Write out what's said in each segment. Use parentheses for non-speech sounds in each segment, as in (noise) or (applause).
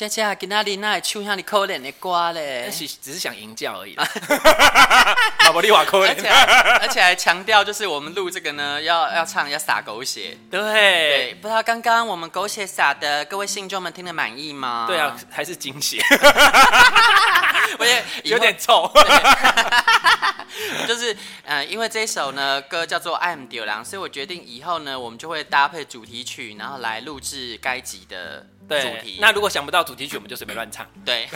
佳佳，今仔日哪会唱遐尼可怜的歌嘞？只只是想营教而已。马伯利瓦可怜，而且而且还强调，就是我们录这个呢，要要唱要撒狗血。对，对，不知道刚刚我们狗血撒的各位信众们听得满意吗？对啊，还是惊喜。(laughs) 我也有点臭。(laughs) 就是呃，因为这一首呢歌叫做《爱毋着人》，所以我决定以后呢，我们就会搭配主题曲，然后来录制该集的。主题。那如果想不到主题曲，我们就随便乱唱。对，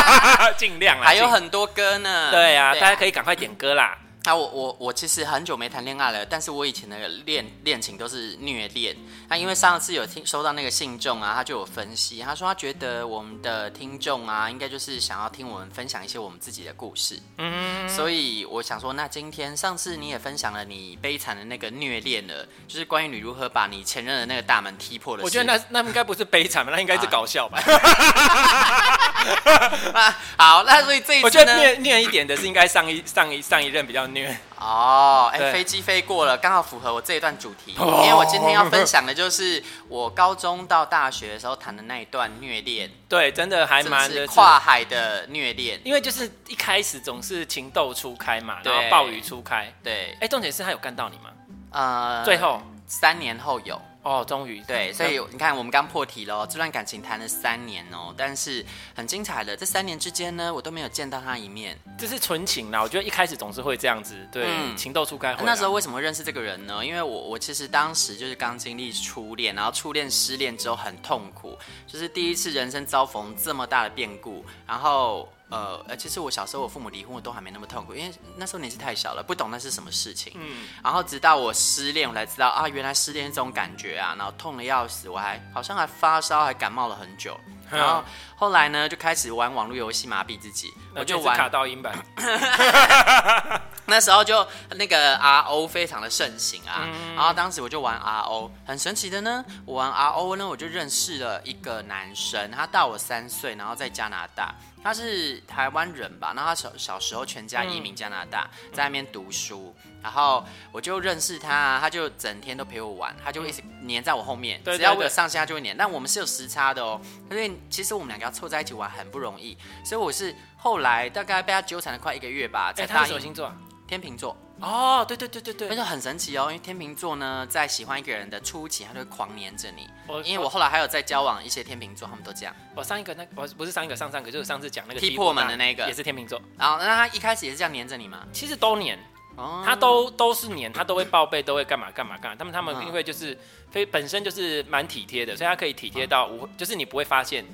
(laughs) 尽量啦。还有很多歌呢。对啊，大家可以赶快点歌啦。那我我我其实很久没谈恋爱了，但是我以前的恋恋情都是虐恋。那因为上次有听收到那个信众啊，他就有分析，他说他觉得我们的听众啊，应该就是想要听我们分享一些我们自己的故事。嗯，所以我想说，那今天上次你也分享了你悲惨的那个虐恋了，就是关于你如何把你前任的那个大门踢破的事。我觉得那那应该不是悲惨吧，那应该是搞笑吧。啊，(laughs) (laughs) 好，那所以这一次我觉得虐虐一点的是应该上一上一上一任比较虐。哦，哎，飞机飞过了，刚好符合我这一段主题，因为我今天要分享的就是我高中到大学的时候谈的那一段虐恋。对，真的还蛮的跨海的虐恋，因为就是一开始总是情窦初开嘛，然后暴雨初开。对，哎，重点是他有干到你吗？呃，最后三年后有。哦，终于对，所以你看，我们刚破题了，这段感情谈了三年哦，但是很精彩的，这三年之间呢，我都没有见到他一面，这是纯情啦。我觉得一开始总是会这样子，对，嗯、情窦初开。那时候为什么会认识这个人呢？因为我我其实当时就是刚经历初恋，然后初恋失恋之后很痛苦，就是第一次人生遭逢这么大的变故，然后。呃，其实我小时候我父母离婚，我都还没那么痛苦，因为那时候年纪太小了，不懂那是什么事情。嗯，然后直到我失恋，我才知道啊，原来失恋这种感觉啊，然后痛的要死，我还好像还发烧，还感冒了很久。然后后来呢，就开始玩网络游戏麻痹自己，我就玩卡到音版。(laughs) 那时候就那个 RO 非常的盛行啊，嗯、然后当时我就玩 RO，很神奇的呢，我玩 RO 呢，我就认识了一个男生，他大我三岁，然后在加拿大。他是台湾人吧？那他小小时候全家移民加拿大，嗯、在那边读书，然后我就认识他，他就整天都陪我玩，他就会一直黏在我后面，只要我有上下，他就会黏。但我们是有时差的哦，所以其实我们两个要凑在一起玩很不容易，所以我是后来大概被他纠缠了快一个月吧，才答应。他什么星座？天秤座。哦，对对对对对，那就很神奇哦，因为天秤座呢，在喜欢一个人的初期，他就会狂黏着你。我因为我后来还有在交往一些天秤座，他们都这样。我上一个那我不是上一个上上个，就是上次讲那个踢破门的那个，也是天秤座。然后那他一开始也是这样黏着你吗？其实都黏，哦、他都都是黏，他都会报备，都会干嘛干嘛干嘛。他们他们因为就是非本身就是蛮体贴的，所以他可以体贴到我，嗯、就是你不会发现。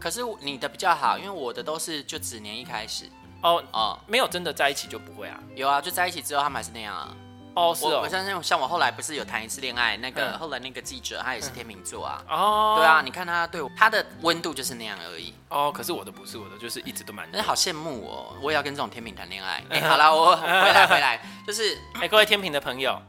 可是你的比较好，因为我的都是就只黏一开始。哦哦，没有真的在一起就不会啊？有啊，就在一起之后他们还是那样啊。哦，是哦。我相信像我后来不是有谈一次恋爱，那个后来那个记者他也是天秤座啊。哦。对啊，你看他对我，他的温度就是那样而已。哦，可是我的不是，我的就是一直都蛮。那好羡慕哦，我也要跟这种天秤谈恋爱。(laughs) 哎，好了，我回来回来，就是哎，各位天秤的朋友，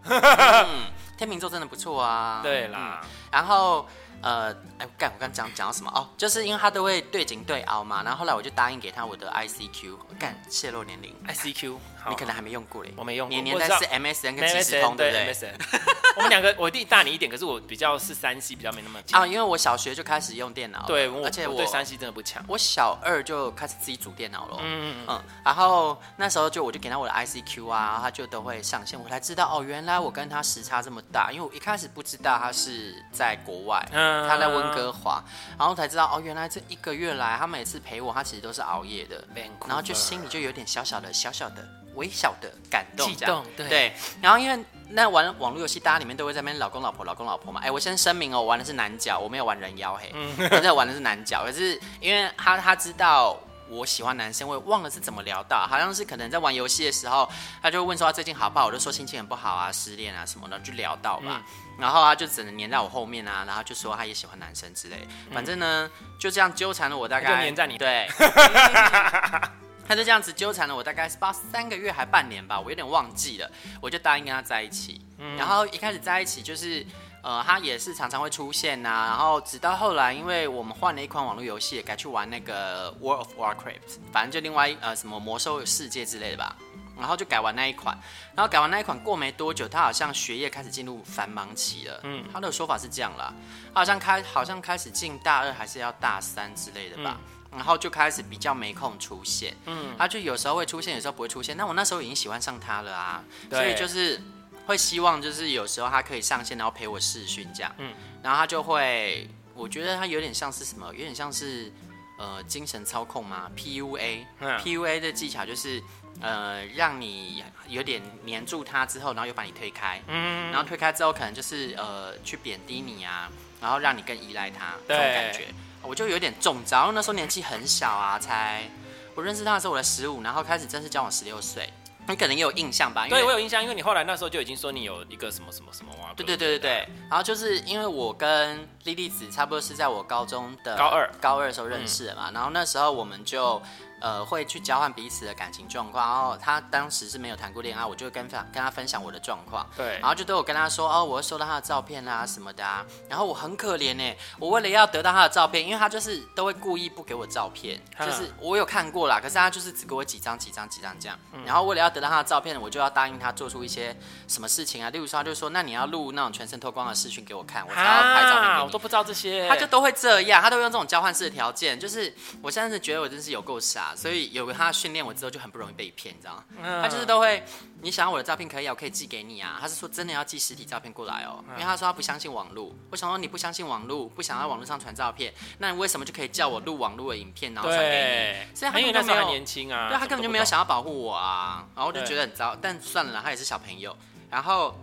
天秤座真的不错啊。对啦，然后。呃，哎，干，我刚讲讲到什么？哦？就是因为他都会对紧对凹嘛，然后后来我就答应给他我的 ICQ，干，泄露年龄，ICQ，你可能还没用过嘞，我没用过，你年代是 MSN 跟即时通对不对？MSN，(laughs) 我们两个我弟大你一点，可是我比较是三 C，比较没那么强。啊，因为我小学就开始用电脑，对，而且我对三 C 真的不强，我小二就开始自己组电脑了，嗯嗯嗯，然后那时候就我就给他我的 ICQ 啊，然后他就都会上线，我才知道哦，原来我跟他时差这么大，因为我一开始不知道他是在国外，嗯，他在温哥。华，然后才知道哦，原来这一个月来，他每次陪我，他其实都是熬夜的，然后就心里就有点小小的、小小的、微小的感动，激动，对，对。然后因为那玩网络游戏，大家里面都会在那边老公老婆、老公老婆嘛。哎，我先声明哦，我玩的是男角，我没有玩人妖嘿，我在玩的是男角。可是因为他他知道我喜欢男生，我也忘了是怎么聊到，好像是可能在玩游戏的时候，他就问说他最近好不好，我就说心情很不好啊，失恋啊什么的，就聊到吧。嗯然后他就只能黏在我后面啊，然后就说他也喜欢男生之类，反正呢就这样纠缠了我大概，就黏在你对，(laughs) 他就这样子纠缠了我大概是不知道三个月还半年吧，我有点忘记了，我就答应跟他在一起。嗯、然后一开始在一起就是，呃，他也是常常会出现呐、啊，然后直到后来，因为我们换了一款网络游戏，改去玩那个 World of Warcraft，反正就另外呃什么魔兽世界之类的吧。然后就改完那一款，然后改完那一款过没多久，他好像学业开始进入繁忙期了。嗯，他的说法是这样啦，他好像开好像开始进大二还是要大三之类的吧。嗯然后就开始比较没空出现，嗯，他就有时候会出现，有时候不会出现。那我那时候已经喜欢上他了啊，所以就是会希望就是有时候他可以上线，然后陪我试训这样，嗯，然后他就会，我觉得他有点像是什么，有点像是呃精神操控嘛，PUA，PUA、的技巧就是呃让你有点黏住他之后，然后又把你推开，嗯，然后推开之后可能就是呃去贬低你啊，然后让你更依赖他这种感觉。我就有点中招，那时候年纪很小啊，才我认识他的时候我才十五，然后开始正式交往十六岁，你可能也有印象吧？因为对我有印象，因为你后来那时候就已经说你有一个什么什么什么哇？对对对对对，然后就是因为我跟莉莉子差不多是在我高中的高二高二的时候认识的嘛，嗯、然后那时候我们就。呃，会去交换彼此的感情状况，然后他当时是没有谈过恋爱，我就跟跟他分享我的状况，对，然后就对我跟他说，哦，我会收到他的照片啊什么的啊，然后我很可怜呢，我为了要得到他的照片，因为他就是都会故意不给我照片，(laughs) 就是我有看过啦，可是他就是只给我几张几张几张这样，然后为了要得到他的照片，我就要答应他做出一些什么事情啊，例如说他就说，那你要录那种全身脱光的视讯给我看，我才要拍照片给你，我都不知道这些，他就都会这样，他都会用这种交换式的条件，就是我现在是觉得我真是有够傻，所以有个他。训练我之后就很不容易被骗，你知道吗？嗯、他就是都会，你想要我的照片可以啊，我可以寄给你啊。他是说真的要寄实体照片过来哦，嗯、因为他说他不相信网络。我想说你不相信网络，不想在网络上传照片，那你为什么就可以叫我录网络的影片然后传给你？所以他根本就没有年轻啊，对，他根本就没有想要保护我啊。然后我就觉得很糟，但算了啦，他也是小朋友。然后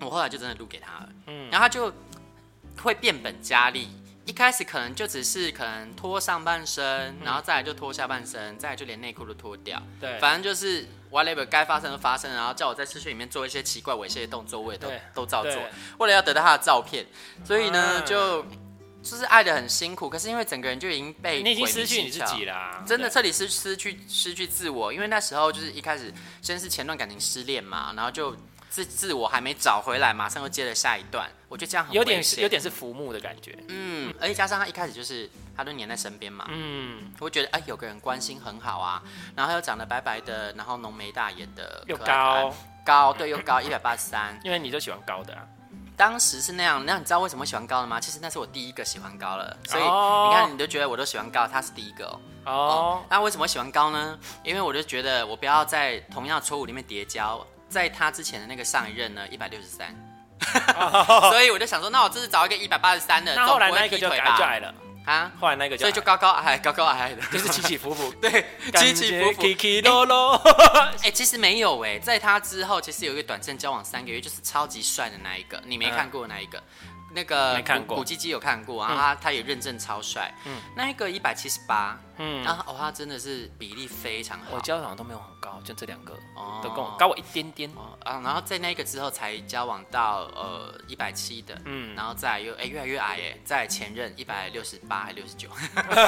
我后来就真的录给他了，嗯，然后他就会变本加厉。一开始可能就只是可能脱上半身，然后再来就脱下半身，再来就连内裤都脱掉。对，反正就是 whatever 该发生的发生，然后叫我在视讯里面做一些奇怪猥亵的动作，我也都都照做。为了要得到他的照片，所以呢、嗯、就就是爱的很辛苦。可是因为整个人就已经被你已经失去你自己了、啊，真的彻底失失去失去自我。因为那时候就是一开始先是前段感情失恋嘛，然后就。自自我还没找回来，马上又接了下一段，我觉得这样很有点是有点是浮木的感觉，嗯，而且加上他一开始就是他都黏在身边嘛，嗯，我觉得哎、欸、有个人关心很好啊，然后又长得白白的，然后浓眉大眼的，又高。高对又高一百八十三，(laughs) 因为你就喜欢高的啊，当时是那样，那你知道为什么喜欢高的吗？其实那是我第一个喜欢高了，所以你看你都觉得我都喜欢高，他是第一个哦，哦，那为什么喜欢高呢？因为我就觉得我不要在同样的错误里面叠加。在他之前的那个上一任呢，一百六十三，(laughs) 所以我就想说，那我这次找一个一百八十三的，那后来那个就改改了。啊，后来那个就所以就高高矮高高矮矮的，(laughs) 就是起起伏伏，(laughs) 对，起起伏伏，起起落落。哎，其实没有哎，在他之后，其实有一个短暂交往三个月，就是超级帅的那一个，你没看过那一个。那个没看过，古基基有看过，然后他他也认证超帅，嗯，那一个一百七十八，嗯，然后哦，他真的是比例非常好，我交往都没有很高，就这两个，哦，都跟我高我一点点，哦啊，然后在那个之后才交往到呃一百七的，嗯，然后再又哎越来越矮哎，在前任一百六十八还六十九，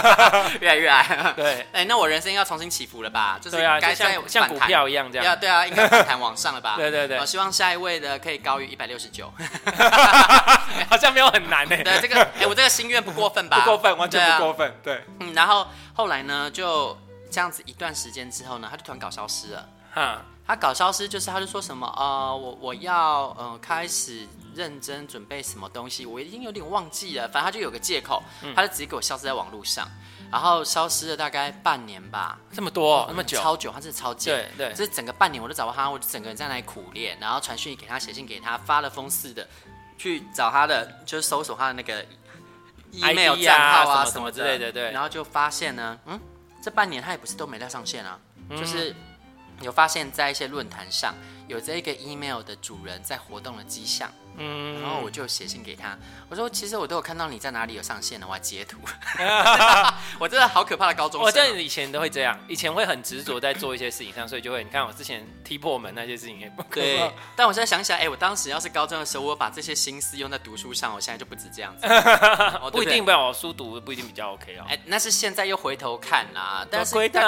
(laughs) 越来越矮，对，(laughs) 哎，那我人生要重新起伏了吧？就是该像像股票一样这样，对啊，应该反弹往上了吧？(laughs) 对对对，我希望下一位的可以高于一百六十九。好像没有很难哎。对，这个，哎，我这个心愿不过分吧？不过分，完全不过分。对，嗯，然后后来呢，就这样子一段时间之后呢，他就突然搞消失了。哈，他搞消失就是，他就说什么，呃，我我要呃开始认真准备什么东西，我已经有点忘记了。反正他就有个借口，他就直接给我消失在网络上，然后消失了大概半年吧。这么多，那么久，超久，他真的超久。对对，这整个半年我都找不到他，我就整个人在那里苦练，然后传讯给他，写信给他，发了疯似的。去找他的，就是搜索他的那个 email 账号啊什么之类的，对。然后就发现呢，嗯，这半年他也不是都没在上线啊，嗯、就是有发现，在一些论坛上有这个 email 的主人在活动的迹象。嗯，然后我就写信给他，我说其实我都有看到你在哪里有上线的，我还截图。(laughs) 我真的好可怕的高中生。我真的以前都会这样，以前会很执着在做一些事情上，所以就会你看我之前踢破门那些事情也不可以。对，但我现在想起来，哎，我当时要是高中的时候，我把这些心思用在读书上，我现在就不止这样子。(laughs) 不一定，不要我书读不一定比较 OK 哦。哎，那是现在又回头看啦，但是回头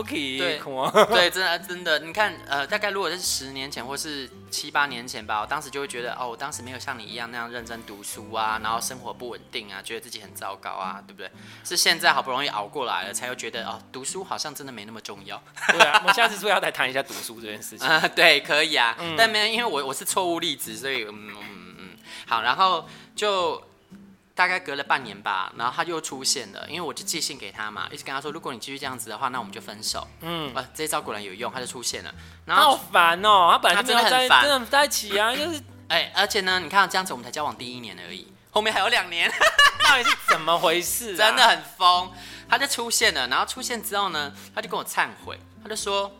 OK。对，对，真的真的，你看，呃，大概如果是十年前或是七八年前吧，我当时就会觉得，哦。我当时没有像你一样那样认真读书啊，然后生活不稳定啊，觉得自己很糟糕啊，对不对？是现在好好不容易熬过来了，才又觉得哦，读书好像真的没那么重要。对啊，我们下次是不是要再谈一下读书这件事情？(laughs) 啊，对，可以啊，嗯、但没有，因为我我是错误例子，所以嗯嗯嗯，好，然后就大概隔了半年吧，然后他就出现了，因为我就寄信给他嘛，一直跟他说，如果你继续这样子的话，那我们就分手。嗯，啊，这一招果然有用，他就出现了。然后好烦哦，他本来真的很烦，真的在一起啊，(laughs) 就是哎，而且呢，你看这样子，我们才交往第一年而已。后面还有两年，(laughs) 到底是怎么回事啊？(laughs) 真的很疯，他就出现了，然后出现之后呢，他就跟我忏悔，他就说，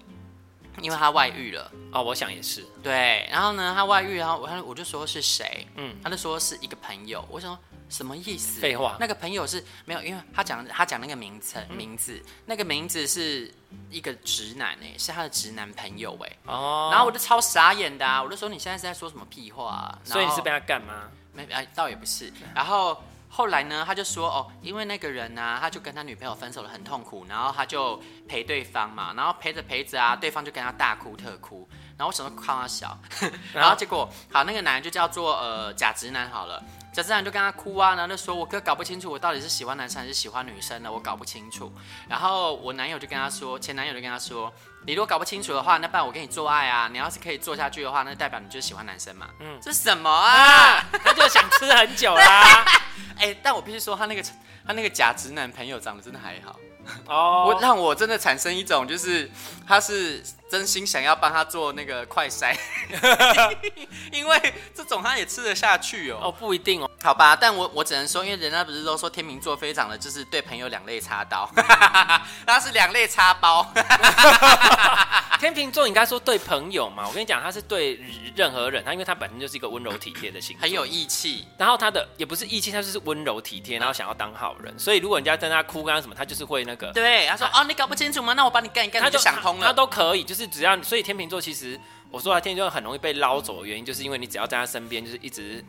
因为他外遇了。哦，我想也是。对，然后呢，他外遇，然后我我就说是谁？嗯，他就说是一个朋友。我想说什么意思？废话，那个朋友是没有，因为他讲他讲那个名称名字，那个名字是一个直男哎，是他的直男朋友哎。哦。然后我就超傻眼的啊，我就说你现在是在说什么屁话啊？所以你是被他干吗？没，哎，倒也不是。然后后来呢，他就说，哦，因为那个人呢，他就跟他女朋友分手了，很痛苦，然后他就陪对方嘛，然后陪着陪着啊，对方就跟他大哭特哭。然后我想说，夸他小，(laughs) 然后结果，好，那个男人就叫做呃假直男好了，假直男就跟他哭啊，然后就说，我哥搞不清楚我到底是喜欢男生还是喜欢女生呢，我搞不清楚。然后我男友就跟他说，前男友就跟他说。你如果搞不清楚的话，那不然我跟你做爱啊！你要是可以做下去的话，那代表你就是喜欢男生嘛。嗯，这什么啊？(laughs) 啊他就想吃很久啦。(laughs) 哎、欸，但我必须说，他那个他那个假直男朋友长得真的还好。哦，(laughs) 我让我真的产生一种就是他是真心想要帮他做那个快筛，(laughs) 因为这种他也吃得下去哦。哦，不一定哦。好吧，但我我只能说，因为人家不是都说天秤座非常的就是对朋友两肋插刀，(laughs) 他是两肋插包。(laughs) 天秤座应该说对朋友嘛，我跟你讲，他是对任何人，他因为他本身就是一个温柔体贴的性格，很有义气。然后他的也不是义气，他就是温柔体贴，然后想要当好人。所以如果人家在那哭跟他什么，他就是会那个。对，他说哦，你搞不清楚吗？那我帮你干一干，他就想通了。他都可以，就是只要所以天秤座其实我说他天秤座很容易被捞走的原因，就是因为你只要在他身边，就是一直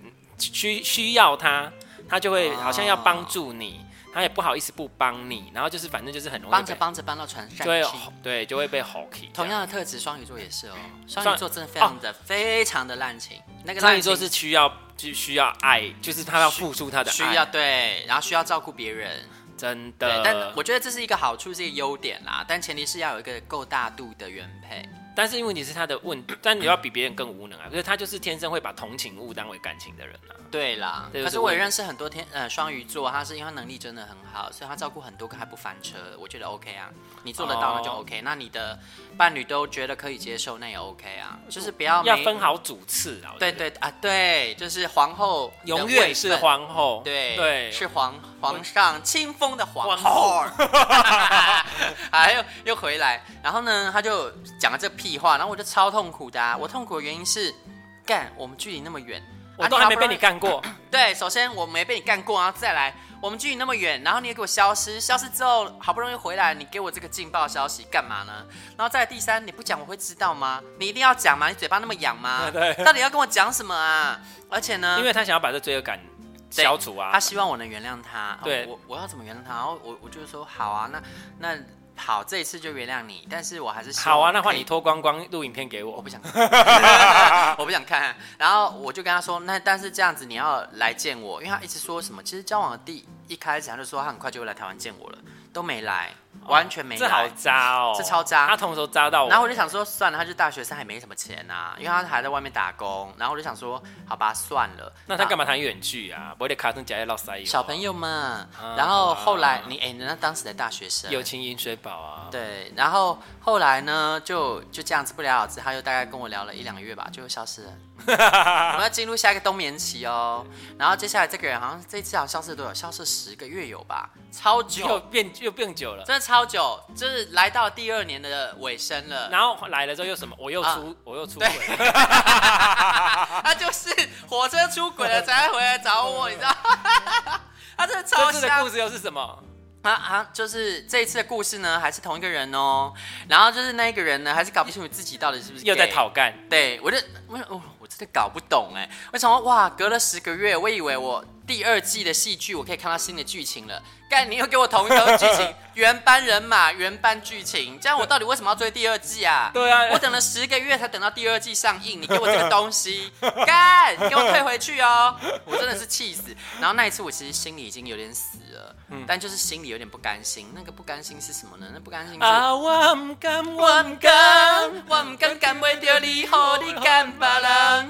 需需要他。他就会好像要帮助你，哦、他也不好意思不帮你，然后就是反正就是很容易帮着帮着帮到船上，对对，就会被吼。同样的特质，双鱼座也是哦。双鱼座真的非常的、哦、非常的滥情。那个双鱼座是需要就需要爱，就是他要付出他的爱需要对，然后需要照顾别人，真的。但我觉得这是一个好处，是一个优点啦。但前提是要有一个够大度的原配。但是因为你是他的问，(coughs) 但你要比别人更无能啊！可是他就是天生会把同情物当为感情的人啊。对啦，可是我也认识很多天呃双鱼座，他是因为能力真的很好，所以他照顾很多个还不翻车，我觉得 OK 啊。你做得到那就 OK，、哦、那你的伴侣都觉得可以接受，那也 OK 啊。就是不要要分好主次啊。对对啊，对，就是皇后永远是皇后，对对，对是皇皇上清风的皇后。还有、啊、(laughs) 又，又回来，然后呢，他就讲了这屁话，然后我就超痛苦的、啊。我痛苦的原因是，干我们距离那么远，我都还没被你干过。(clears throat) 对，首先我没被你干过，然后再来，我们距离那么远，然后你也给我消失，消失之后好不容易回来，你给我这个劲爆消息干嘛呢？然后再来第三，你不讲我会知道吗？你一定要讲吗？你嘴巴那么痒吗？(laughs) 对，到底要跟我讲什么啊？而且呢，因为他想要把这罪恶感消除啊，他希望我能原谅他。对，哦、我我要怎么原谅他？然后我我就说好啊，那那。好，这一次就原谅你，但是我还是好啊。那换你脱光光录影片给我，我不想看，(laughs) 我不想看。然后我就跟他说，那但是这样子你要来见我，因为他一直说什么，其实交往的第一开始他就说他很快就会来台湾见我了，都没来。完全没，这好渣哦，这超渣，他同时都渣到我。然后我就想说，算了，他就大学生，还没什么钱啊，因为他还在外面打工。然后我就想说，好吧，算了。那他干嘛谈远距啊？不会卡通假也老塞小朋友嘛。然后后来你哎，人家当时的大学生，友情饮水饱啊。对，然后后来呢，就就这样子不了了之，他又大概跟我聊了一两个月吧，就消失了。(laughs) 我们要进入下一个冬眠期哦。然后接下来这个人好像这次好像消失了多久？消失十个月有吧？超久，又变又变久了，真的超久，就是来到第二年的尾声了。然后来了之后又什么？我又出，啊、我又出轨。(laughs) 他就是火车出轨了才回来找我，你知道？(laughs) 他真的超像。这次的故事又是什么？啊啊！就是这一次的故事呢，还是同一个人哦。然后就是那一个人呢，还是搞不清楚自己到底是不是又在讨干。对，我就我我。真的搞不懂哎，我想说哇，隔了十个月，我以为我第二季的戏剧我可以看到新的剧情了。干，你又给我同一个剧情，(laughs) 原班人马，原班剧情，这样我到底为什么要追第二季啊？(laughs) 对啊，我等了十个月才等到第二季上映，你给我这个东西，干，你给我退回去哦！(laughs) 我真的是气死。然后那一次我其实心里已经有点死了，嗯、但就是心里有点不甘心。那个不甘心是什么呢？那不甘心是啊，我唔甘，我唔甘，我唔甘，甘为掉你好，你甘巴人。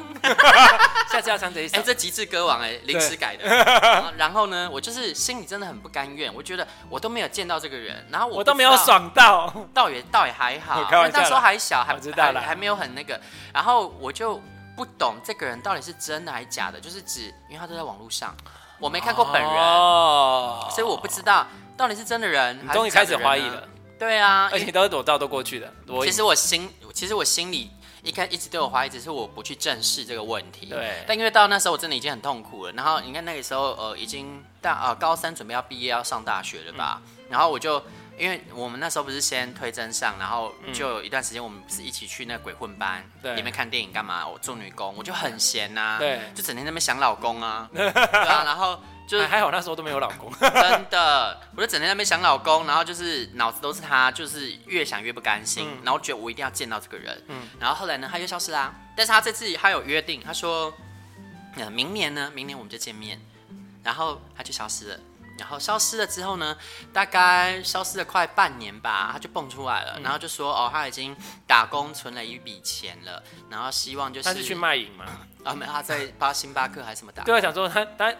下次要唱这一首。哎、欸，这极致歌王哎，临时改的然。(laughs) 然后呢，我就是心里真的很不甘愿。我觉得我都没有见到这个人，然后我，我都没有爽到，(laughs) 倒也倒也还好，(laughs) 因为那时候还小，还不知道还还没有很那个，然后我就不懂这个人到底是真的还是假的，就是指因为他都在网络上，我没看过本人，哦、所以我不知道到底是真的人，你终于开始怀疑了，对啊，而且都是躲到都过去的，其实我心其实我心里。一开一直都有怀疑，只是我不去正视这个问题。对。但因为到那时候我真的已经很痛苦了，然后你看那个时候呃已经大呃高三准备要毕业要上大学了吧，嗯、然后我就因为我们那时候不是先推真上，然后就有一段时间我们不是一起去那鬼混班，对，里面看电影干嘛？我做女工，我就很闲呐、啊，对，就整天在那边想老公啊，(laughs) 对啊，然后。就是还好那时候都没有老公，(laughs) 真的，我就整天在那边想老公，然后就是脑子都是他，就是越想越不甘心，嗯、然后觉得我一定要见到这个人，嗯，然后后来呢，他又消失啦，但是他这次他有约定，他说，呃，明年呢，明年我们就见面，然后他就消失了，然后消失了之后呢，大概消失了快半年吧，他就蹦出来了，嗯、然后就说哦，他已经打工存了一笔钱了，然后希望就是他是去卖淫吗？啊，没有，他在巴星巴克还是什么打？对，我想说他他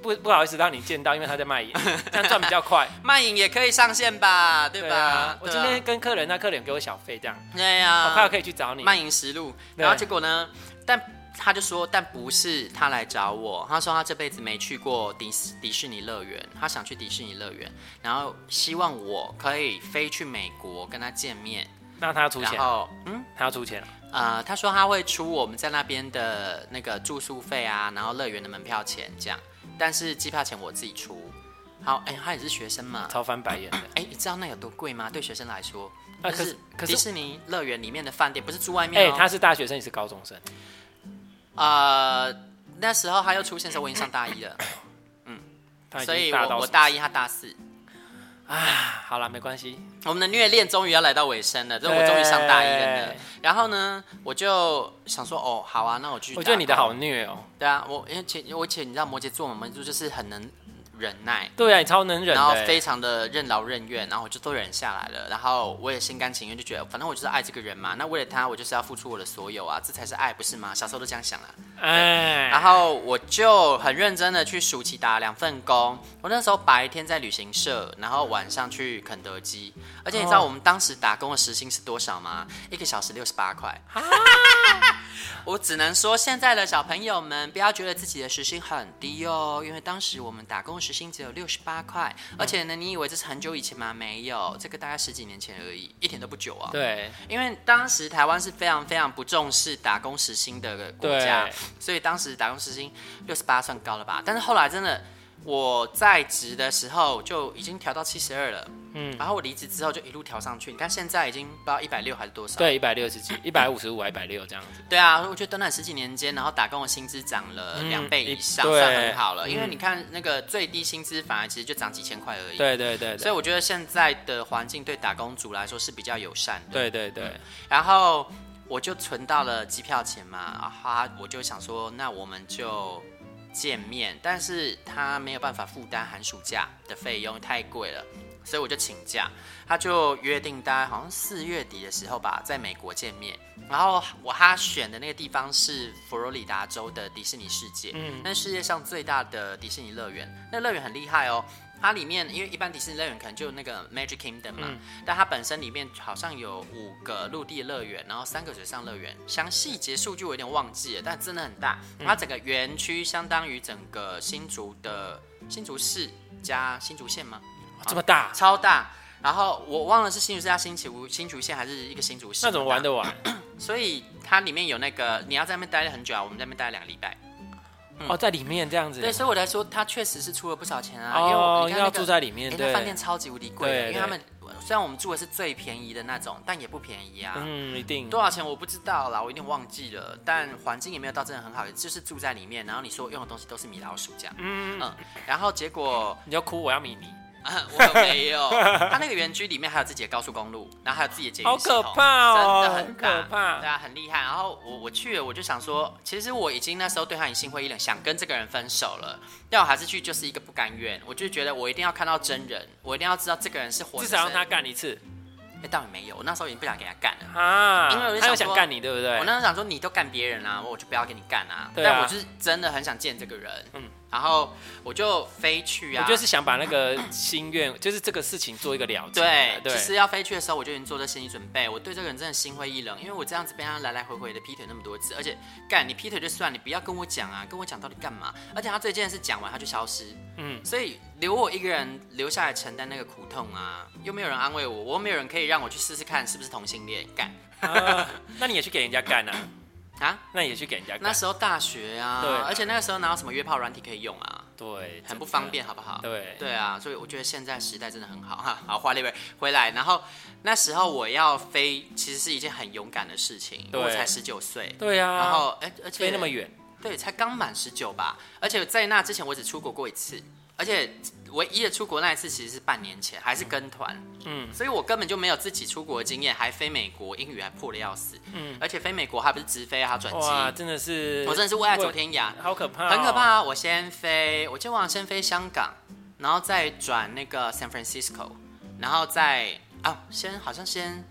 不不好意思让你见到，因为他在卖淫，(laughs) 这样赚比较快。卖淫也可以上线吧？对吧？我今天跟客人，那客人给我小费，这样。对呀、啊，我快要可以去找你。卖淫实录，然后结果呢？但他就说，但不是他来找我，他说他这辈子没去过迪士迪士尼乐园，他想去迪士尼乐园，然后希望我可以飞去美国跟他见面。那他要出钱？然后嗯，他要出钱。呃，他说他会出我们在那边的那个住宿费啊，然后乐园的门票钱这样，但是机票钱我自己出。好，哎，他也是学生嘛，超翻白眼的。哎，你知道那有多贵吗？对学生来说，啊、可是可是迪士尼乐园里面的饭店不是住外面哦。哎，他是大学生，也是高中生。呃，那时候他又出现的时候，我已经上大一了。(coughs) 嗯，所以我我大一，他大四。啊，好了，没关系。我们的虐恋终于要来到尾声了，这我终于上大一了呢。然后呢，我就想说，哦，好啊，那我去。我觉得你的好虐哦。对啊，我因为前我且你知道摩羯座嘛，摩羯座就是很能。忍耐，对啊，你超能忍，然后非常的任劳任怨，然后我就都忍下来了，然后我也心甘情愿，就觉得反正我就是爱这个人嘛，那为了他，我就是要付出我的所有啊，这才是爱，不是吗？小时候都这样想啊，哎，然后我就很认真的去暑期打两份工，我那时候白天在旅行社，然后晚上去肯德基，而且你知道我们当时打工的时薪是多少吗？一个小时六十八块。(laughs) 我只能说，现在的小朋友们不要觉得自己的时薪很低哦，因为当时我们打工时薪只有六十八块，而且呢，你以为这是很久以前吗？没有，这个大概十几年前而已，一点都不久啊。对，因为当时台湾是非常非常不重视打工时薪的国家，所以当时打工时薪六十八算高了吧？但是后来真的。我在职的时候就已经调到七十二了，嗯，然后我离职之后就一路调上去。你看现在已经不知道一百六还是多少？对，一百六十几，一百五十五还一百六这样子。对啊，我觉得短短十几年间，然后打工的薪资涨了两倍以上，嗯、算很好了。因为你看那个最低薪资反而其实就涨几千块而已。对对对，对。所以我觉得现在的环境对打工族来说是比较友善的。对对对。嗯、然后我就存到了机票钱嘛，然后我就想说，那我们就。见面，但是他没有办法负担寒暑假的费用，太贵了，所以我就请假。他就约定大概好像四月底的时候吧，在美国见面。然后我他选的那个地方是佛罗里达州的迪士尼世界，嗯，那世界上最大的迪士尼乐园，那乐园很厉害哦。它里面，因为一般迪士尼乐园可能就那个 Magic Kingdom 嘛，嗯、但它本身里面好像有五个陆地乐园，然后三个水上乐园，详细节数就有点忘记了，但真的很大。它整个园区相当于整个新竹的新竹市加新竹县吗？这么大，超大。然后我忘了是新竹市加新竹新竹县还是一个新竹市。那怎么玩得完？(clears throat) 所以它里面有那个你要在那边待了很久啊，我们在那边待了两个礼拜。哦，在里面这样子，对，所以我来说，他确实是出了不少钱啊，哦、因为我你要住在里面，对，那饭店超级无敌贵，因为他们虽然我们住的是最便宜的那种，但也不便宜啊。嗯，一定。多少钱我不知道啦，我有点忘记了。但环境也没有到真的很好，就是住在里面，然后你说用的东西都是米老鼠这样。嗯嗯。然后结果你要哭，我要米妮。啊，(laughs) 我没有。他那个园区里面还有自己的高速公路，然后还有自己的捷运，好可怕哦，真的很可怕。对啊，很厉害。然后我我去了，我就想说，其实我已经那时候对他已经心灰意冷，想跟这个人分手了。但我还是去，就是一个不甘愿。我就觉得我一定要看到真人，我一定要知道这个人是活。至少让他干一次。哎，倒也没有。我那时候已经不想给他干了啊，因为我他又想干你，对不对？我那时候想说，你都干别人啊，我就不要跟你干啊。对啊。但我就是真的很想见这个人。嗯。然后我就飞去啊，我就是想把那个心愿，就是这个事情做一个了结。对，对，其实要飞去的时候，我就已经做了心理准备。我对这个人真的心灰意冷，因为我这样子被他来来回回的劈腿那么多次，而且干你劈腿就算，你不要跟我讲啊，跟我讲到底干嘛？而且他这件事讲完他就消失，嗯，所以留我一个人留下来承担那个苦痛啊，又没有人安慰我，我又没有人可以让我去试试看是不是同性恋干。啊，那你也去给人家干啊？(laughs) 啊，那也去给人家干。那时候大学啊，对，而且那个时候哪有什么约炮软体可以用啊？对，很不方便，好不好？对，对啊，所以我觉得现在时代真的很好哈。好，花丽薇回来，然后那时候我要飞，其实是一件很勇敢的事情，因为我才十九岁。对啊，然后哎，而且飞那么远，对，才刚满十九吧，而且在那之前我只出国过一次，而且。唯一的出国那一次其实是半年前，还是跟团，嗯，所以我根本就没有自己出国的经验，还飞美国，英语还破的要死，嗯，而且飞美国还不是直飞啊，转机，哇，真的是，我真的是为爱走天涯，好可怕，哦，很可怕啊！我先飞，我就往先飞香港，然后再转那个 San Francisco，然后再啊，先好像先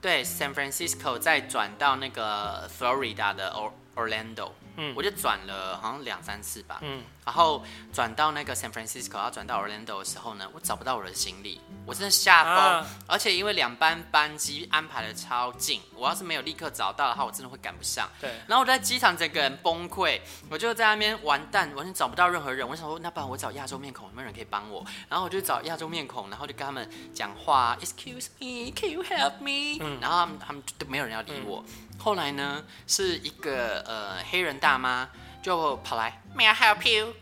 对 San Francisco，再转到那个 Florida 的 Orlando。嗯，我就转了好像两三次吧，嗯，然后转到那个 San Francisco，要转到 Orlando 的时候呢，我找不到我的行李，我真的吓疯，啊、而且因为两班班机安排的超近，我要是没有立刻找到的话，我真的会赶不上。对，然后我在机场整个人崩溃，我就在那边完蛋，完全找不到任何人。我想说，那不然我找亚洲面孔，有没有人可以帮我？然后我就找亚洲面孔，然后就跟他们讲话，Excuse me，Can you help me？嗯，然后他们他们都没有人要理我。嗯后来呢，是一个呃黑人大妈就跑来，May I help you？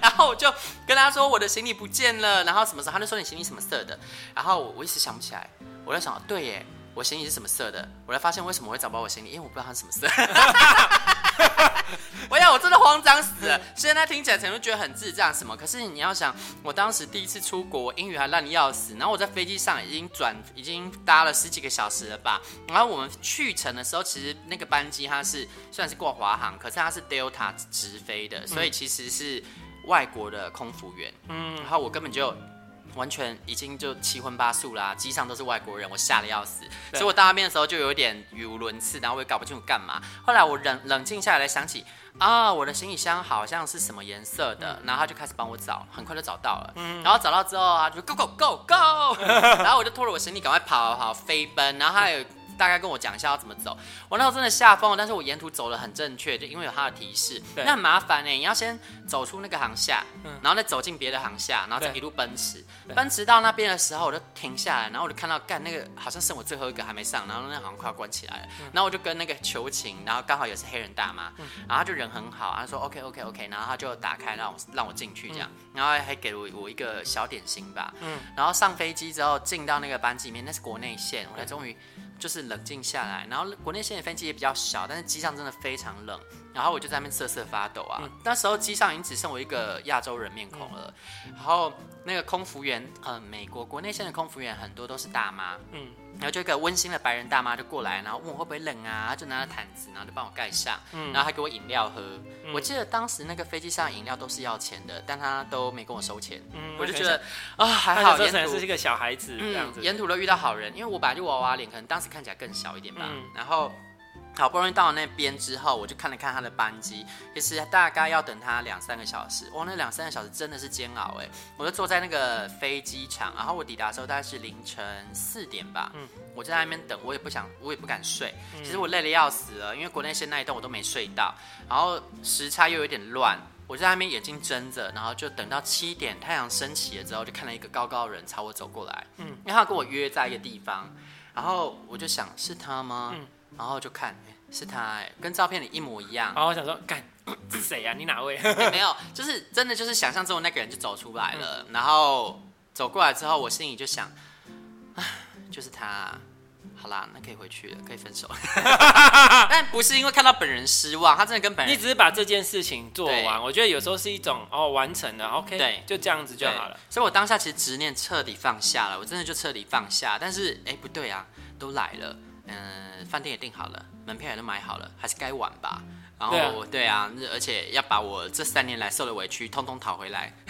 然后我就跟他说我的行李不见了，然后什么时候他就说你行李什么色的，然后我我一时想不起来，我在想对耶，我行李是什么色的，我才发现为什么我会找不到我行李，因为我不知道它是什么色。(laughs) (laughs) 我呀，我真的慌张死了。现在听起来可能觉得很智障什么，可是你要想，我当时第一次出国，我英语还烂的要死，然后我在飞机上已经转，已经搭了十几个小时了吧。然后我们去程的时候，其实那个班机它是虽然是过华航，可是它是 Delta 直飞的，所以其实是外国的空服员。嗯，然后我根本就。完全已经就七荤八素啦，机上都是外国人，我吓得要死，对所以我到那边的时候就有点语无伦次，然后我也搞不清楚干嘛。后来我冷冷静下来，想起啊，我的行李箱好像是什么颜色的，然后他就开始帮我找，很快就找到了。嗯，然后找到之后啊，就 go go go go，然后我就拖着我行李赶快跑跑飞奔，然后还有。大概跟我讲一下要怎么走。我那时候真的吓疯了，但是我沿途走的很正确，就因为有他的提示。对那很麻烦呢，你要先走出那个航下，嗯、然后再走进别的航下，然后再一路奔驰。奔驰到那边的时候，我就停下来，然后我就看到干那个好像剩我最后一个还没上，然后那个好像快要关起来了。嗯、然后我就跟那个求情，然后刚好也是黑人大妈，嗯、然后他就人很好，他说 OK OK OK，然后他就打开让我让我进去这样，嗯、然后还给了我我一个小点心吧。嗯，然后上飞机之后进到那个班机里面，那是国内线，我才终于。就是冷静下来，然后国内线的飞机也比较小，但是机上真的非常冷，然后我就在那边瑟瑟发抖啊。嗯、那时候机上已经只剩我一个亚洲人面孔了，嗯、然后那个空服员，呃，美国国内线的空服员很多都是大妈，嗯。然后就一个温馨的白人大妈就过来，然后问我会不会冷啊，她就拿了毯子，然后就帮我盖上，嗯、然后还给我饮料喝。嗯、我记得当时那个飞机上饮料都是要钱的，但他都没跟我收钱，嗯、我就觉得啊还好，沿途是一个小孩子这样子，沿途都遇到好人，因为我本来就娃娃脸，可能当时看起来更小一点吧，嗯、然后。好不容易到了那边之后，我就看了看他的班机，其实大概要等他两三个小时。哇，那两三个小时真的是煎熬哎！我就坐在那个飞机场，然后我抵达的时候大概是凌晨四点吧。嗯，我就在那边等，我也不想，我也不敢睡。其实我累得要死了，因为国内线那一段我都没睡到，然后时差又有点乱，我就在那边眼睛睁着，然后就等到七点太阳升起了之后，就看到一个高高的人朝我走过来。嗯，因为他跟我约在一个地方，然后我就想是他吗？嗯。然后就看，欸、是他，欸，跟照片里一模一样。然后我想说，干，(coughs) 是谁呀？你哪位？(laughs) 欸、没有，就是真的，就是想象中的那个人就走出来了。嗯、然后走过来之后，我心里就想，啊，(sighs) 就是他。好啦，那可以回去了，可以分手。(laughs) 但不是因为看到本人失望，他真的跟本人，你只是把这件事情做完。我觉得有时候是一种哦，完成了，OK，对，就这样子就好了。所以我当下其实执念彻底放下了，我真的就彻底放下。但是哎，不对啊，都来了，嗯，饭店也订好了，门票也都买好了，还是该玩吧。然后对啊，而且要把我这三年来受的委屈通通讨回来。(laughs)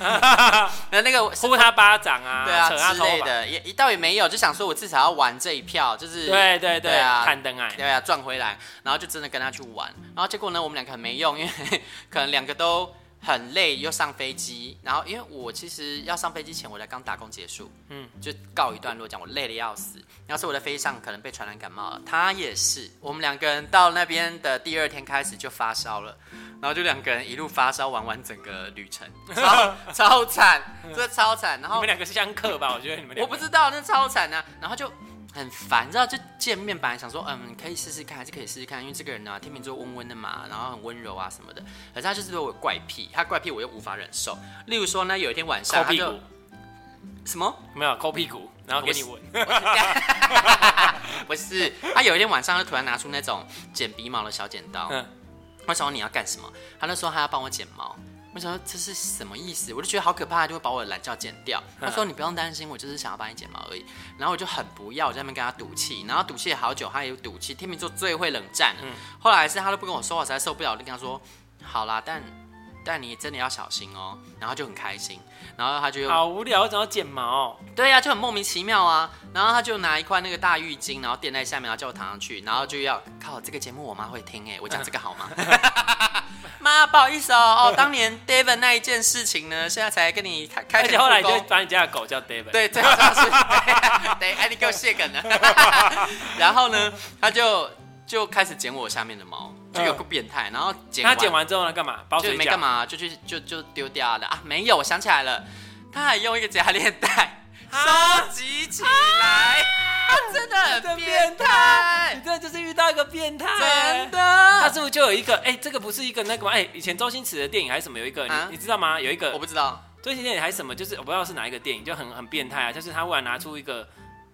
那那个呼他巴掌啊，对啊之类的，也一倒也没有，就想说我至少要玩这一票，就是对对对啊，看灯啊，对啊，赚回来，然后就真的跟他去玩。然后结果呢，我们两个很没用，因为 (laughs) 可能两个都。很累，又上飞机，然后因为我其实要上飞机前，我才刚打工结束，嗯，就告一段落，讲我累的要死。然后是我在飞机上可能被传染感冒了，他也是。我们两个人到那边的第二天开始就发烧了，然后就两个人一路发烧玩完整个旅程，超超惨，(laughs) 这超惨。然后你们两个是相克吧？我觉得你们两个我不知道，那超惨啊。然后就。很烦，你知道，就见面本来想说，嗯，可以试试看，还是可以试试看，因为这个人呢、啊，天秤座温温的嘛，然后很温柔啊什么的。可是他就是对我有怪癖，他怪癖我又无法忍受。例如说呢，有一天晚上，他就，什么？没有抠屁股，然后给你闻。(laughs) 不是，他有一天晚上就突然拿出那种剪鼻毛的小剪刀。嗯。我想问你要干什么？他就说他要帮我剪毛。我想说这是什么意思？我就觉得好可怕，就会把我的懒觉剪掉。他说你不用担心，我就是想要帮你剪毛而已。然后我就很不要，我在那边跟他赌气，然后赌气了好久，他也有赌气。天秤座最会冷战，嗯，后来是他都不跟我说话，实在受不了，我就跟他说好啦，但但你真的要小心哦。然后就很开心，然后他就好无聊，想要剪毛？对呀、啊，就很莫名其妙啊。然后他就拿一块那个大浴巾，然后垫在下面，然后叫我躺上去，然后就要靠这个节目，我妈会听哎，我讲这个好吗？(laughs) 妈，不好意思哦哦，(laughs) 当年 David 那一件事情呢，现在才跟你开开。而且后来就把你家的狗叫 David。对，最后是，对，哎，你给我卸梗了。然后呢，他就就开始剪我下面的毛，就有个变态。然后剪他剪完之后呢，干嘛？包就没干嘛，就去就就丢掉了啊！没有，我想起来了，他还用一个假链袋收集起来。真的很变态，你真的就是遇到一个变态，真的。他是不是就有一个？哎，这个不是一个那个吗？哎，以前周星驰的电影还是什么有一个？你你知道吗？有一个我不知道，周星驰电影还是什么？就是我不知道是哪一个电影，就很很变态啊！就是他忽然拿出一个。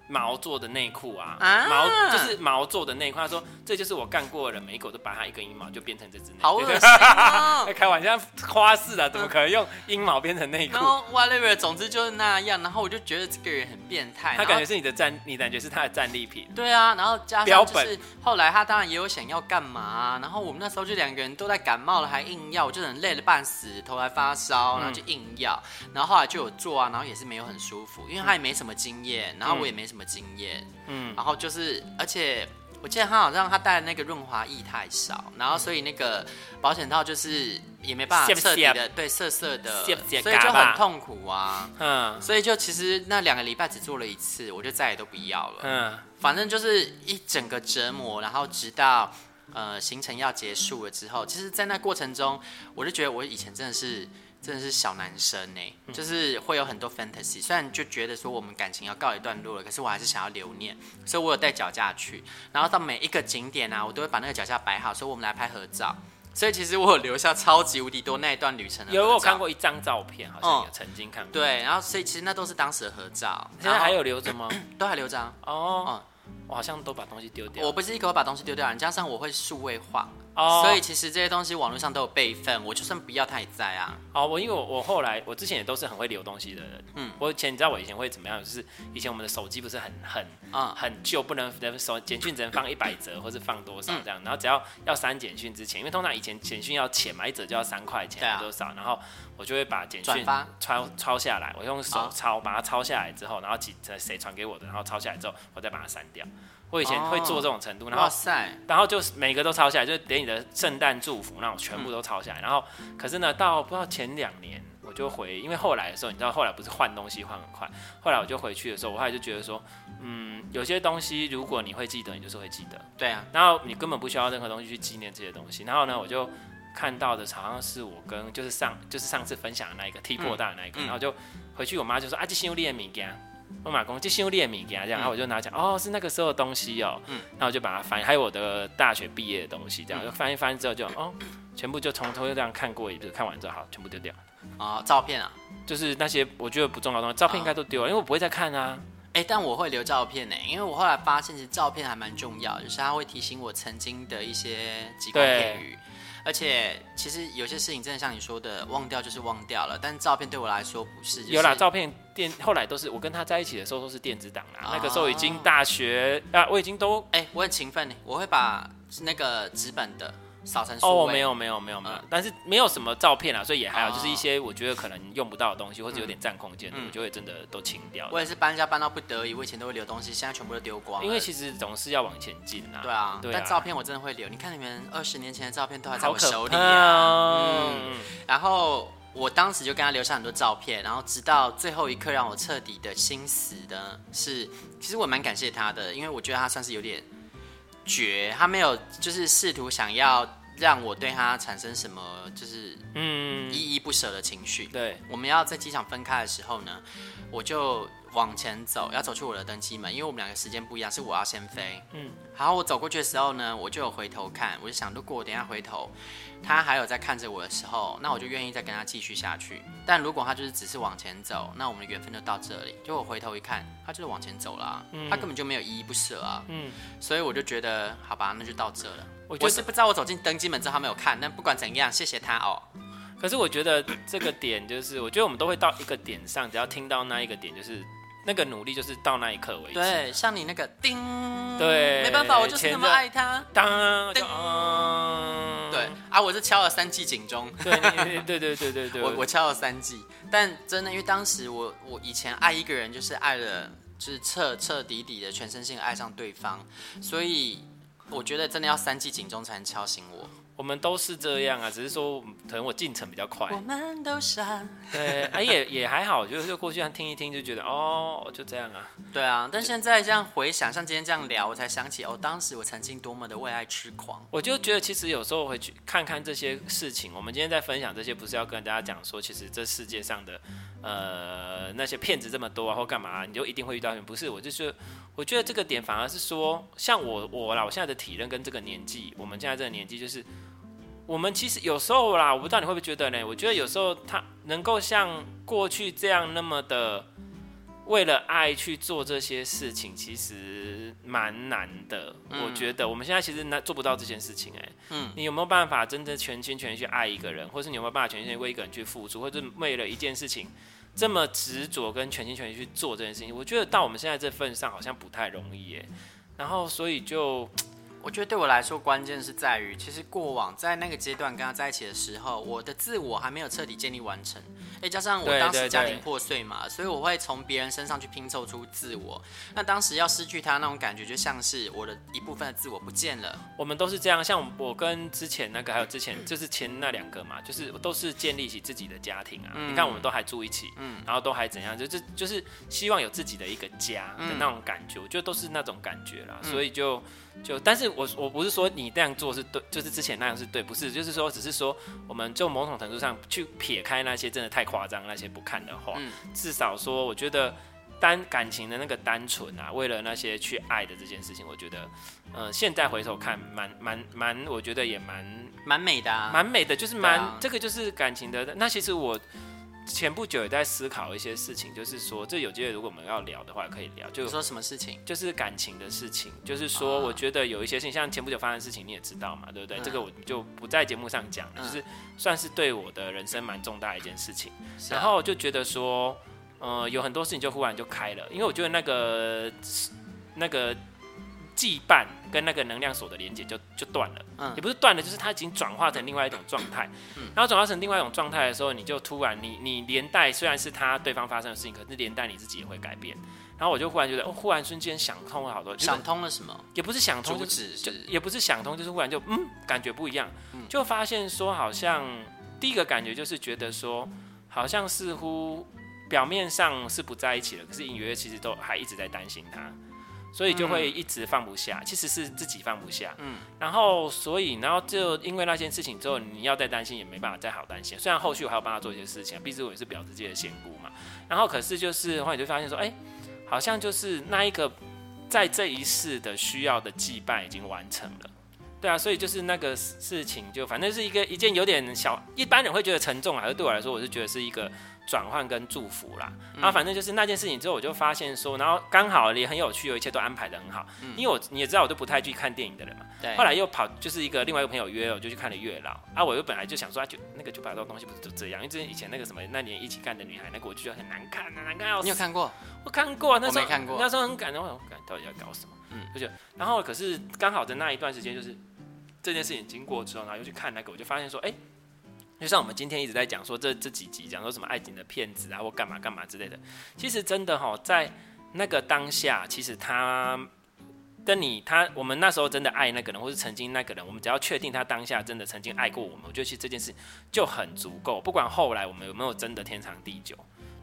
毛做的内裤啊，啊，毛就是毛做的内裤。他说：“这就是我干过的人，每一口都拔他一根阴毛，就变成这只内裤。”好恶心啊！(laughs) 开玩笑，花式啊，怎么可能用阴毛变成内裤？然后 whatever，总之就是那样。然后我就觉得这个人很变态。他感觉是你的战，你感觉是他的战利品。对啊，然后加上就是后来他当然也有想要干嘛啊。然后我们那时候就两个人都在感冒了，还硬要，我就很累了半死，头还发烧，然后就硬要。然后后来就有做啊，然后也是没有很舒服，因为他也没什么经验，然后我也没什么。经验，嗯，然后就是，而且我记得他好像他带的那个润滑液太少，然后所以那个保险套就是也没办法彻底的，对，涩涩的，所以就很痛苦啊，嗯，所以就其实那两个礼拜只做了一次，我就再也都不要了，嗯，反正就是一整个折磨，然后直到呃行程要结束了之后，其实，在那过程中，我就觉得我以前真的是。真的是小男生呢，就是会有很多 fantasy。虽然就觉得说我们感情要告一段落了，可是我还是想要留念，所以我有带脚架去，然后到每一个景点啊，我都会把那个脚架摆好，所以我们来拍合照。所以其实我有留下超级无敌多那一段旅程的。有我看过一张照片，好像有曾经看过。对，然后所以其实那都是当时的合照。现在还有留着吗？(clears throat) 都还留着。哦，嗯，我好像都把东西丢掉。我不是一口把东西丢掉，加上我会数位化。Oh, 所以其实这些东西网络上都有备份，我就算不要它也在啊。哦，我因为我我后来我之前也都是很会留东西的人。嗯，我以前你知道我以前会怎么样？就是以前我们的手机不是很很啊、嗯、很旧，不能手简讯只能放一百折或是放多少这样。然后只要要删简讯之前，因为通常以前简讯要钱嘛，一折就要三块钱多少、啊，然后我就会把简讯抄抄下来，我用手抄把它抄下来之后，然后几谁传给我的，然后抄下来之后，我再把它删掉。我以前会做这种程度，然后，然后就是每个都抄下来，就是连你的圣诞祝福那种全部都抄下来。然后，可是呢，到不知道前两年，我就回，因为后来的时候，你知道后来不是换东西换很快，后来我就回去的时候，我后来就觉得说，嗯，有些东西如果你会记得，你就是会记得。对啊。然后你根本不需要任何东西去纪念这些东西。然后呢，我就看到的好像是我跟就是上就是上次分享的那一个踢破蛋的那一个，然后就回去，我妈就说啊，这新列米给我马公就新列米给他这样，然后我就拿讲，哦，是那个时候的东西哦，嗯，然后我就把它翻，还有我的大学毕业的东西，这样就翻一翻之后就，哦，全部就从头就这样看过一次，看完之后好，全部丢掉。啊、哦，照片啊，就是那些我觉得不重要的东西，照片应该都丢了，哦、因为我不会再看啊。哎、欸，但我会留照片呢，因为我后来发现其实照片还蛮重要，就是它会提醒我曾经的一些吉光片羽。而且其实有些事情真的像你说的，忘掉就是忘掉了。但照片对我来说不是。就是、有啦，照片电后来都是我跟他在一起的时候都是电子档啦。哦、那个时候已经大学啊，我已经都哎、欸，我很勤奋呢，我会把那个纸本的。扫成哦，没有没有没有没有，但是没有什么照片啊，所以也还好，就是一些我觉得可能用不到的东西，或者有点占空间的，我就会真的都清掉。我也是搬家搬到不得已，我以前都会留东西，现在全部都丢光。因为其实总是要往前进啊。对啊，但照片我真的会留。你看你们二十年前的照片都还在我手里啊。嗯。然后我当时就跟他留下很多照片，然后直到最后一刻让我彻底的心死的是，其实我蛮感谢他的，因为我觉得他算是有点绝，他没有就是试图想要。让我对他产生什么就是嗯依依不舍的情绪。对，我们要在机场分开的时候呢，我就往前走，要走去我的登机门，因为我们两个时间不一样，是我要先飞。嗯，然后我走过去的时候呢，我就有回头看，我就想，如果我等下回头，他还有在看着我的时候，那我就愿意再跟他继续下去。但如果他就是只是往前走，那我们的缘分就到这里。就我回头一看，他就是往前走了啊，他根本就没有依依不舍啊。嗯，所以我就觉得，好吧，那就到这了。我，我是不知道我走进登机门之后他没有看，但不管怎样，谢谢他哦。可是我觉得这个点就是，我觉得我们都会到一个点上，只要听到那一个点，就是那个努力就是到那一刻为止。对，像你那个叮，对，没办法，我就是那么爱他。当，叮，嗯、对啊，我是敲了三记警钟。对 (laughs) 对对对对对对，我我敲了三记，但真的，因为当时我我以前爱一个人就是爱了，就是彻彻底底的全身心爱上对方，所以。我觉得真的要三记警钟才能敲醒我。我们都是这样啊，只是说可能我进程比较快。我们都想。对，哎、啊、也也还好，就就过去这样听一听，就觉得哦，就这样啊。对啊，但现在这样回想，像今天这样聊，我才想起哦，当时我曾经多么的为爱痴狂。我就觉得其实有时候回去看看这些事情，我们今天在分享这些，不是要跟大家讲说，其实这世界上的呃那些骗子这么多啊，或干嘛、啊，你就一定会遇到。不是，我就是我觉得这个点反而是说，像我我啦，我现在的体认跟这个年纪，我们现在这个年纪就是。我们其实有时候啦，我不知道你会不会觉得呢？我觉得有时候他能够像过去这样那么的为了爱去做这些事情，其实蛮难的。嗯、我觉得我们现在其实难做不到这件事情。哎，嗯，你有没有办法真的全心全意去爱一个人，或是你有没有办法全心全意为一个人去付出，或者为了一件事情这么执着跟全心全意去做这件事情？我觉得到我们现在这份上好像不太容易耶。然后所以就。我觉得对我来说，关键是在于，其实过往在那个阶段跟他在一起的时候，我的自我还没有彻底建立完成。哎，加上我当时家庭破碎嘛，所以我会从别人身上去拼凑出自我。那当时要失去他那种感觉，就像是我的一部分的自我不见了。我们都是这样，像我跟之前那个，还有之前就是前那两个嘛，就是都是建立起自己的家庭啊。嗯、你看，我们都还住一起，嗯，然后都还怎样，就就就是希望有自己的一个家的那种感觉。嗯、我觉得都是那种感觉啦，所以就。就，但是我我不是说你这样做是对，就是之前那样是对，不是，就是说，只是说，我们就某种程度上去撇开那些真的太夸张那些不看的话，嗯、至少说，我觉得单感情的那个单纯啊，为了那些去爱的这件事情，我觉得，呃，现在回头看，蛮蛮蛮，我觉得也蛮蛮美的、啊，蛮美的，就是蛮、啊、这个就是感情的。那其实我。前不久也在思考一些事情，就是说，这有机会如果我们要聊的话，可以聊。就说什么事情？就是感情的事情。就是说，我觉得有一些事情，像前不久发生的事情，你也知道嘛，对不对？嗯、这个我就不在节目上讲了，就是算是对我的人生蛮重大的一件事情。嗯、然后就觉得说，呃，有很多事情就忽然就开了，因为我觉得那个那个。羁绊跟那个能量锁的连接就就断了，嗯，也不是断了，就是它已经转化成另外一种状态，嗯，然后转化成另外一种状态的时候，你就突然你你连带虽然是他对方发生的事情，可是连带你自己也会改变，然后我就忽然觉得，哦，忽然瞬间想通了好多，想通了什么？也不是想通，就是就也不是想通，就是忽然就嗯，感觉不一样，就发现说好像第一个感觉就是觉得说，好像似乎表面上是不在一起了，可是隐约其实都还一直在担心他。所以就会一直放不下，其实是自己放不下。嗯，然后所以，然后就因为那件事情之后，你要再担心也没办法再好担心。虽然后续我还要帮他做一些事情，毕竟我也是表直接的仙姑嘛。然后可是就是后来你就发现说，哎，好像就是那一个在这一世的需要的祭拜已经完成了。对啊，所以就是那个事情，就反正是一个一件有点小，一般人会觉得沉重啊，而对我来说，我是觉得是一个转换跟祝福啦。然后反正就是那件事情之后，我就发现说，然后刚好也很有趣，有一切都安排的很好。嗯因为我你也知道，我都不太去看电影的人嘛。对。后来又跑，就是一个另外一个朋友约，我就去看了《月老》啊。我又本来就想说，就那个九百多东西不是就这样？因为之前以前那个什么那年一起干的女孩，那个我就觉得很难看啊，难看要死。你有看过？我看过，那时候看过。那时候很感动，我感到底要搞什么？嗯，就觉得。然后可是刚好的那一段时间就是。这件事情经过之后，然后又去看那个，我就发现说，哎，就像我们今天一直在讲说，这这几集讲说什么爱情的骗子啊，或干嘛干嘛之类的，其实真的哈，在那个当下，其实他跟你他，我们那时候真的爱那个人，或是曾经那个人，我们只要确定他当下真的曾经爱过我们，我觉得其实这件事就很足够，不管后来我们有没有真的天长地久。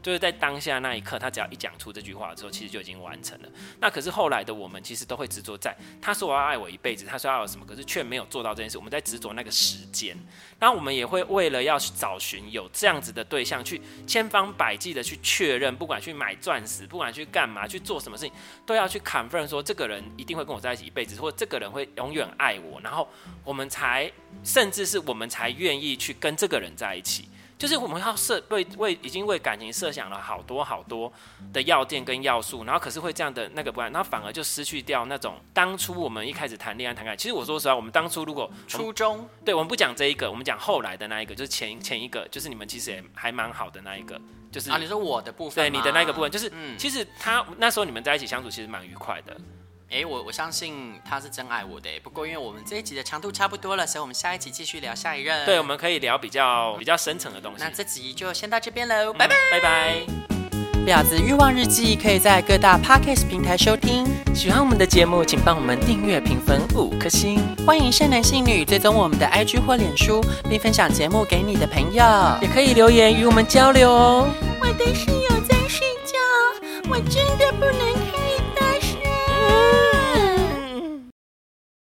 就是在当下那一刻，他只要一讲出这句话之后，其实就已经完成了。那可是后来的我们，其实都会执着在他说我要爱我一辈子，他说要有什么，可是却没有做到这件事。我们在执着那个时间，那我们也会为了要找寻有这样子的对象，去千方百计的去确认，不管去买钻石，不管去干嘛，去做什么事情，都要去 confirm 说这个人一定会跟我在一起一辈子，或这个人会永远爱我，然后我们才，甚至是我们才愿意去跟这个人在一起。就是我们要设为为已经为感情设想了好多好多的要件跟要素，然后可是会这样的那个不然，然后反而就失去掉那种当初我们一开始谈恋爱谈感情。其实我说实话，我们当初如果初中，对，我们不讲这一个，我们讲后来的那一个，就是前前一个，就是你们其实也还蛮好的那一个，就是啊，你说我的部分，对，你的那个部分，就是、嗯、其实他那时候你们在一起相处其实蛮愉快的。哎，我我相信他是真爱我的。不过因为我们这一集的长度差不多了，所以我们下一集继续聊下一任。对，我们可以聊比较比较深层的东西。那这集就先到这边喽，拜拜拜拜。婊子欲望日记可以在各大 Podcast 平台收听。喜欢我们的节目，请帮我们订阅、评分五颗星。欢迎善男信女追踪我们的 IG 或脸书，并分享节目给你的朋友。也可以留言与我们交流哦。我的室友。